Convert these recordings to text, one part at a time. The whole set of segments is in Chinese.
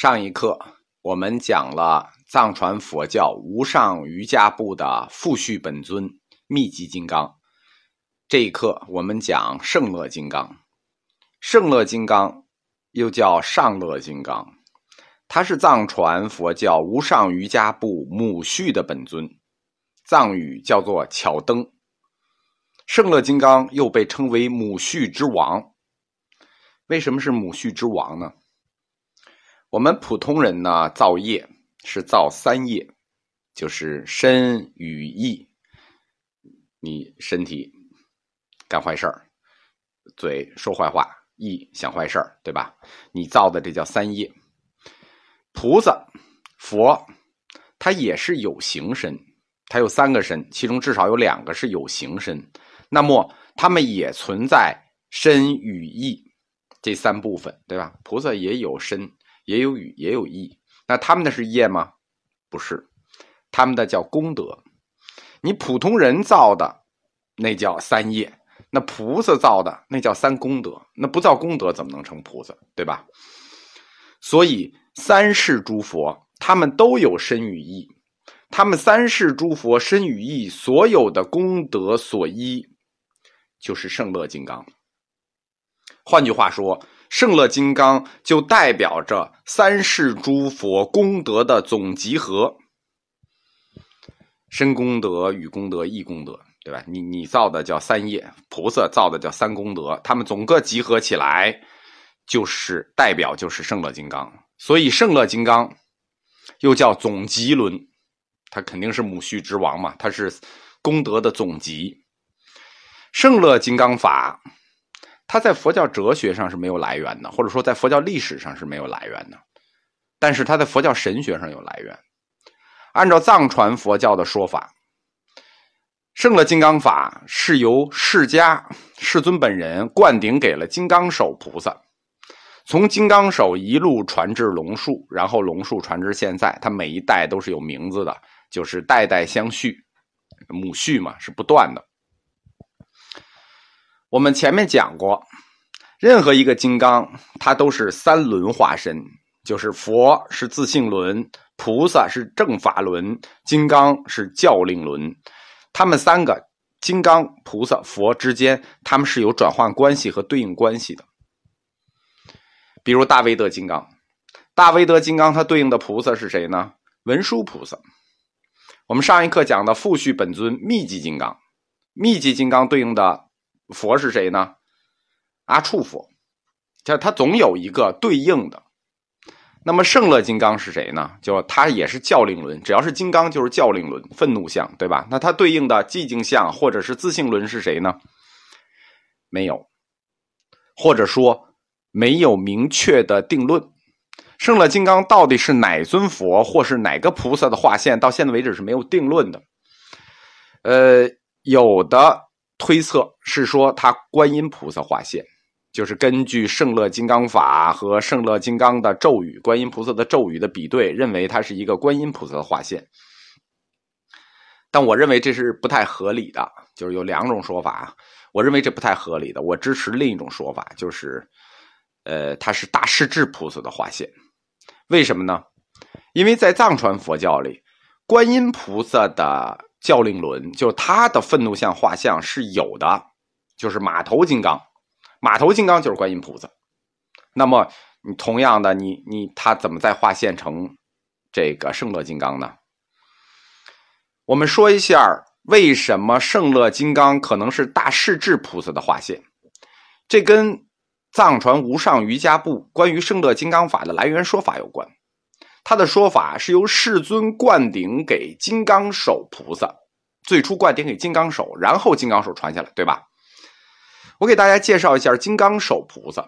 上一课我们讲了藏传佛教无上瑜伽部的复续本尊密集金刚，这一课我们讲圣乐金刚。圣乐金刚又叫上乐金刚，它是藏传佛教无上瑜伽部母续的本尊，藏语叫做巧登。圣乐金刚又被称为母续之王。为什么是母续之王呢？我们普通人呢，造业是造三业，就是身语意。你身体干坏事儿，嘴说坏话，意想坏事儿，对吧？你造的这叫三业。菩萨、佛，他也是有形身，他有三个身，其中至少有两个是有形身。那么他们也存在身语意这三部分，对吧？菩萨也有身。也有语，也有意，那他们的是业吗？不是，他们的叫功德。你普通人造的，那叫三业；那菩萨造的，那叫三功德。那不造功德，怎么能成菩萨？对吧？所以三世诸佛，他们都有身与意，他们三世诸佛身与意所有的功德所依，就是圣乐金刚。换句话说。圣乐金刚就代表着三世诸佛功德的总集合，身功德、与功德、意功德，对吧？你你造的叫三业，菩萨造的叫三功德，他们总个集合起来，就是代表就是圣乐金刚。所以圣乐金刚又叫总集轮，它肯定是母续之王嘛，它是功德的总集。圣乐金刚法。它在佛教哲学上是没有来源的，或者说在佛教历史上是没有来源的，但是它在佛教神学上有来源。按照藏传佛教的说法，圣乐金刚法是由释迦世尊本人灌顶给了金刚手菩萨，从金刚手一路传至龙树，然后龙树传至现在，它每一代都是有名字的，就是代代相续，母续嘛，是不断的。我们前面讲过，任何一个金刚，它都是三轮化身，就是佛是自性轮，菩萨是正法轮，金刚是教令轮。他们三个金刚、菩萨、佛之间，他们是有转换关系和对应关系的。比如大威德金刚，大威德金刚它对应的菩萨是谁呢？文殊菩萨。我们上一课讲的复续本尊密集金刚，密集金刚对应的。佛是谁呢？阿处佛，就他总有一个对应的。那么圣乐金刚是谁呢？就他也是教令轮，只要是金刚就是教令轮，愤怒相，对吧？那他对应的寂静相或者是自性轮是谁呢？没有，或者说没有明确的定论。圣乐金刚到底是哪尊佛或是哪个菩萨的化现？到现在为止是没有定论的。呃，有的。推测是说他观音菩萨化现，就是根据圣乐金刚法和圣乐金刚的咒语、观音菩萨的咒语的比对，认为他是一个观音菩萨的化现。但我认为这是不太合理的，就是有两种说法啊，我认为这不太合理的。我支持另一种说法，就是，呃，他是大势至菩萨的化现。为什么呢？因为在藏传佛教里，观音菩萨的。教令轮就是他的愤怒像画像是有的，就是马头金刚，马头金刚就是观音菩萨。那么你同样的，你你他怎么再画现成这个圣乐金刚呢？我们说一下为什么圣乐金刚可能是大势至菩萨的画现，这跟藏传无上瑜伽部关于圣乐金刚法的来源说法有关。他的说法是由世尊灌顶给金刚手菩萨，最初灌顶给金刚手，然后金刚手传下来，对吧？我给大家介绍一下金刚手菩萨。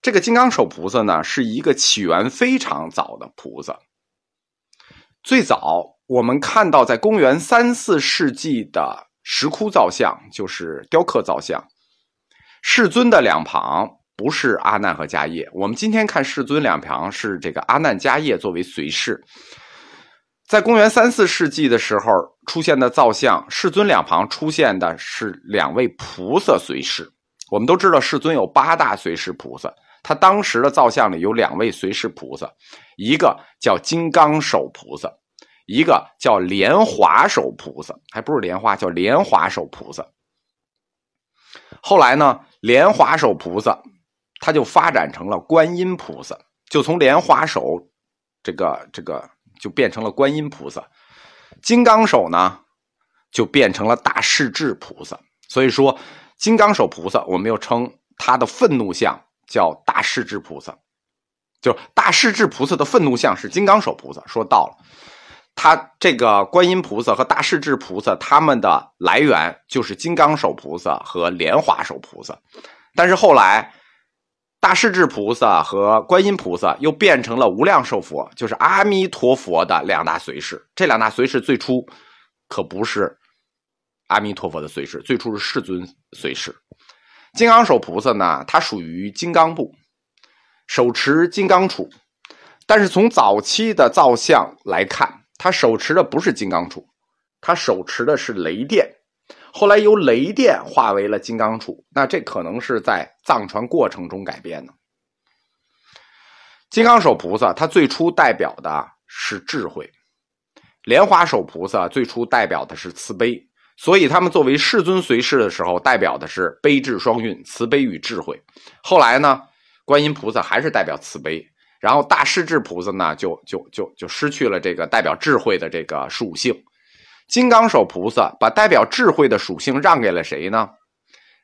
这个金刚手菩萨呢，是一个起源非常早的菩萨。最早我们看到，在公元三四世纪的石窟造像，就是雕刻造像，世尊的两旁。不是阿难和迦叶，我们今天看世尊两旁是这个阿难迦叶作为随侍。在公元三四世纪的时候出现的造像，世尊两旁出现的是两位菩萨随侍。我们都知道世尊有八大随侍菩萨，他当时的造像里有两位随侍菩萨，一个叫金刚手菩萨，一个叫莲华手菩萨，还不是莲花，叫莲华手菩萨。后来呢，莲华手菩萨他就发展成了观音菩萨，就从莲花手这个这个就变成了观音菩萨，金刚手呢就变成了大势至菩萨。所以说，金刚手菩萨我们又称他的愤怒像。叫大势至菩萨，就大势至菩萨的愤怒像是金刚手菩萨。说到了，他这个观音菩萨和大势至菩萨，他们的来源就是金刚手菩萨和莲花手菩萨。但是后来，大势至菩萨和观音菩萨又变成了无量寿佛，就是阿弥陀佛的两大随侍。这两大随侍最初可不是阿弥陀佛的随侍，最初是世尊随侍。金刚手菩萨呢，它属于金刚部，手持金刚杵，但是从早期的造像来看，他手持的不是金刚杵，他手持的是雷电，后来由雷电化为了金刚杵，那这可能是在藏传过程中改变的。金刚手菩萨，它最初代表的是智慧；莲花手菩萨最初代表的是慈悲。所以，他们作为世尊随侍的时候，代表的是悲智双运、慈悲与智慧。后来呢，观音菩萨还是代表慈悲，然后大势至菩萨呢，就就就就失去了这个代表智慧的这个属性。金刚手菩萨把代表智慧的属性让给了谁呢？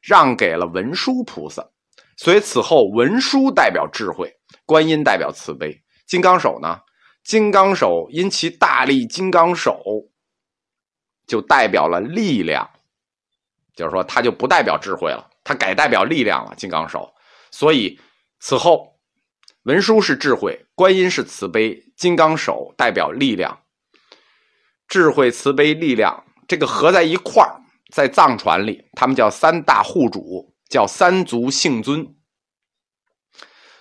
让给了文殊菩萨。所以此后，文殊代表智慧，观音代表慈悲，金刚手呢？金刚手因其大力，金刚手。就代表了力量，就是说，它就不代表智慧了，它改代表力量了。金刚手，所以此后，文殊是智慧，观音是慈悲，金刚手代表力量。智慧、慈悲、力量，这个合在一块儿，在藏传里，他们叫三大护主，叫三足性尊。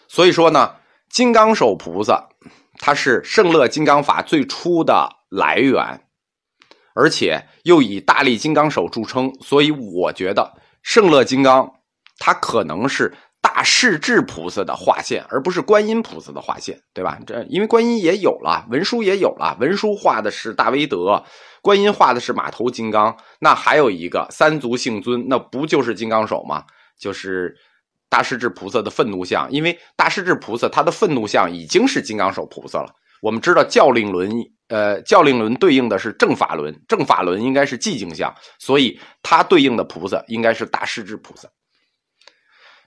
所以说呢，金刚手菩萨，他是圣乐金刚法最初的来源。而且又以大力金刚手著称，所以我觉得圣乐金刚它可能是大势至菩萨的画线，而不是观音菩萨的画线，对吧？这因为观音也有了，文殊也有了，文殊画的是大威德，观音画的是马头金刚，那还有一个三足性尊，那不就是金刚手吗？就是大势至菩萨的愤怒像，因为大势至菩萨他的愤怒像已经是金刚手菩萨了。我们知道教令轮。呃，教令轮对应的是正法轮，正法轮应该是寂静相，所以它对应的菩萨应该是大势至菩萨。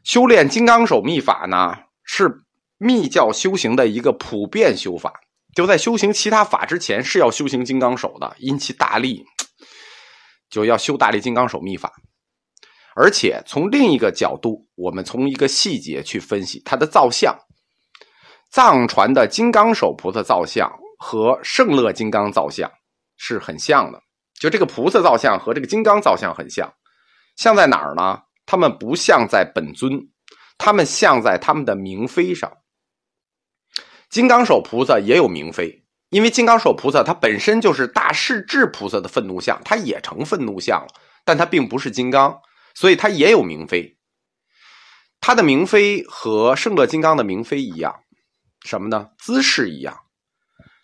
修炼金刚手秘法呢，是密教修行的一个普遍修法，就在修行其他法之前是要修行金刚手的，因其大力，就要修大力金刚手秘法。而且从另一个角度，我们从一个细节去分析它的造像，藏传的金刚手菩萨造像。和圣乐金刚造像是很像的，就这个菩萨造像和这个金刚造像很像，像在哪儿呢？他们不像在本尊，他们像在他们的明妃上。金刚手菩萨也有明妃，因为金刚手菩萨它本身就是大势至菩萨的愤怒像，它也成愤怒像了，但它并不是金刚，所以它也有明妃。它的明妃和圣乐金刚的明妃一样，什么呢？姿势一样。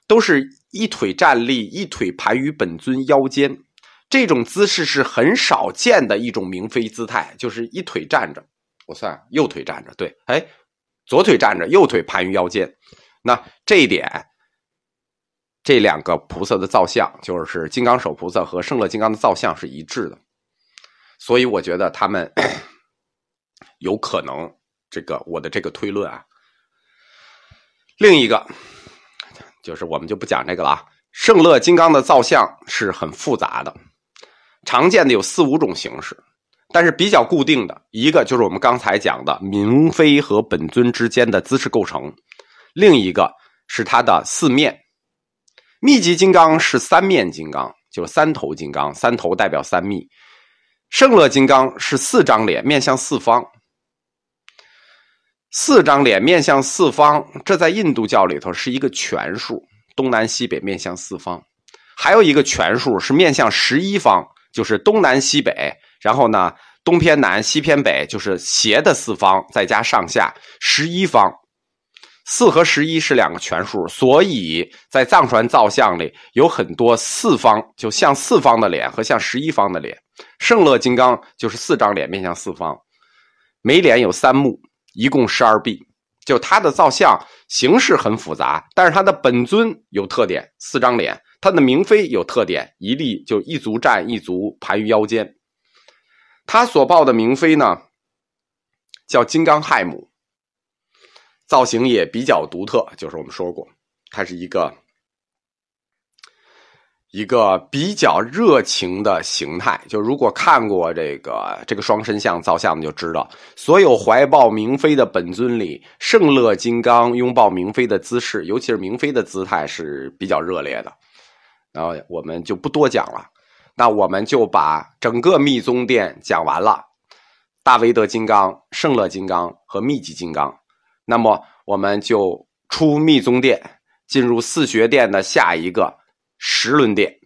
都是一腿站立，一腿盘于本尊腰间，这种姿势是很少见的一种明妃姿态，就是一腿站着，我算右腿站着，对，哎，左腿站着，右腿盘于腰间，那这一点，这两个菩萨的造像，就是金刚手菩萨和圣乐金刚的造像是一致的，所以我觉得他们 有可能，这个我的这个推论啊，另一个。就是我们就不讲这个了啊。圣乐金刚的造像是很复杂的，常见的有四五种形式，但是比较固定的一个就是我们刚才讲的明妃和本尊之间的姿势构成，另一个是它的四面。密集金刚是三面金刚，就是三头金刚，三头代表三密。圣乐金刚是四张脸面向四方。四张脸面向四方，这在印度教里头是一个全数，东南西北面向四方。还有一个全数是面向十一方，就是东南西北，然后呢东偏南，西偏北，就是斜的四方，再加上下十一方。四和十一是两个全数，所以在藏传造像里有很多四方，就像四方的脸和像十一方的脸。圣乐金刚就是四张脸面向四方，每脸有三目，一共十二臂。就他的造像形式很复杂，但是他的本尊有特点，四张脸。他的明妃有特点，一立就一足站，一足盘于腰间。他所抱的明妃呢，叫金刚亥母。造型也比较独特，就是我们说过，它是一个一个比较热情的形态。就如果看过这个这个双身像造像，你就知道，所有怀抱明妃的本尊里，圣乐金刚拥抱明妃的姿势，尤其是明妃的姿态是比较热烈的。然后我们就不多讲了，那我们就把整个密宗殿讲完了，大威德金刚、圣乐金刚和密集金刚。那么我们就出密宗殿，进入四学殿的下一个十轮殿。